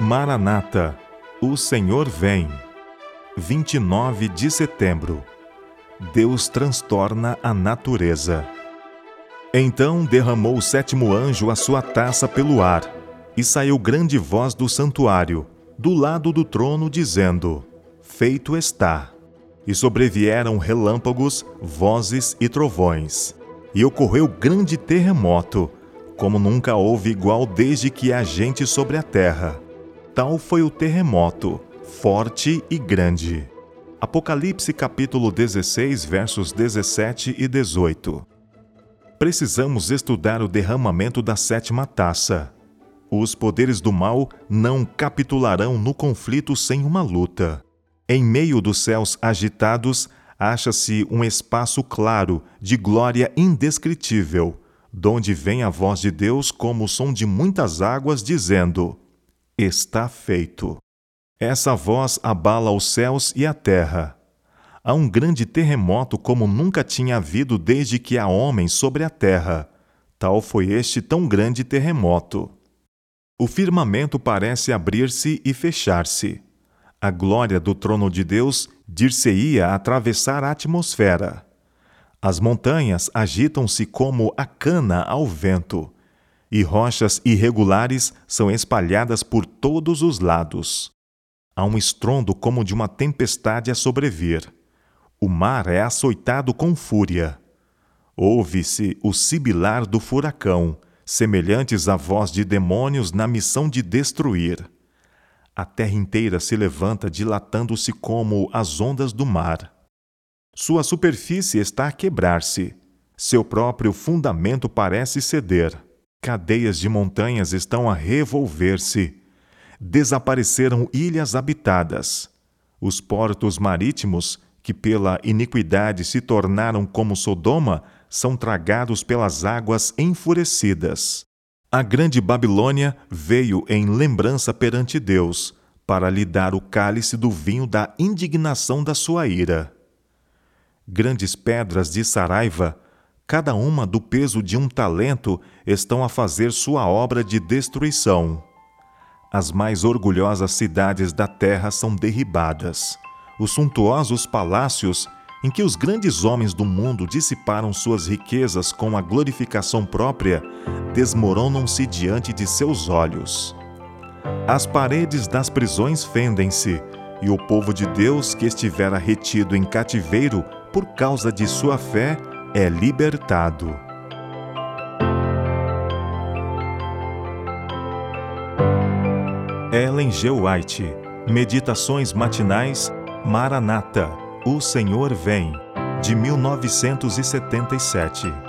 Maranata, o Senhor vem. 29 de setembro. Deus transtorna a natureza. Então derramou o sétimo anjo a sua taça pelo ar, e saiu grande voz do santuário, do lado do trono, dizendo: Feito está. E sobrevieram relâmpagos, vozes e trovões. E ocorreu grande terremoto, como nunca houve igual desde que há gente sobre a terra Tal foi o terremoto, forte e grande. Apocalipse capítulo 16, versos 17 e 18. Precisamos estudar o derramamento da sétima taça. Os poderes do mal não capitularão no conflito sem uma luta. Em meio dos céus agitados, acha-se um espaço claro de glória indescritível, donde vem a voz de Deus como o som de muitas águas, dizendo: Está feito. Essa voz abala os céus e a terra. Há um grande terremoto como nunca tinha havido desde que há homens sobre a terra. Tal foi este tão grande terremoto. O firmamento parece abrir-se e fechar-se. A glória do trono de Deus dir-se-ia atravessar a atmosfera. As montanhas agitam-se como a cana ao vento e rochas irregulares são espalhadas por todos os lados. Há um estrondo como de uma tempestade a sobrevir. O mar é açoitado com fúria. Ouve-se o sibilar do furacão, semelhantes à voz de demônios na missão de destruir. A terra inteira se levanta dilatando-se como as ondas do mar. Sua superfície está a quebrar-se. Seu próprio fundamento parece ceder Cadeias de montanhas estão a revolver-se. Desapareceram ilhas habitadas. Os portos marítimos, que pela iniquidade se tornaram como Sodoma, são tragados pelas águas enfurecidas. A grande Babilônia veio em lembrança perante Deus, para lhe dar o cálice do vinho da indignação da sua ira. Grandes pedras de Saraiva cada uma do peso de um talento, estão a fazer sua obra de destruição. As mais orgulhosas cidades da terra são derribadas. Os suntuosos palácios, em que os grandes homens do mundo dissiparam suas riquezas com a glorificação própria, desmoronam-se diante de seus olhos. As paredes das prisões fendem-se, e o povo de Deus que estivera retido em cativeiro por causa de sua fé é libertado. Ellen G. White, Meditações Matinais, Maranata, O Senhor Vem, de 1977.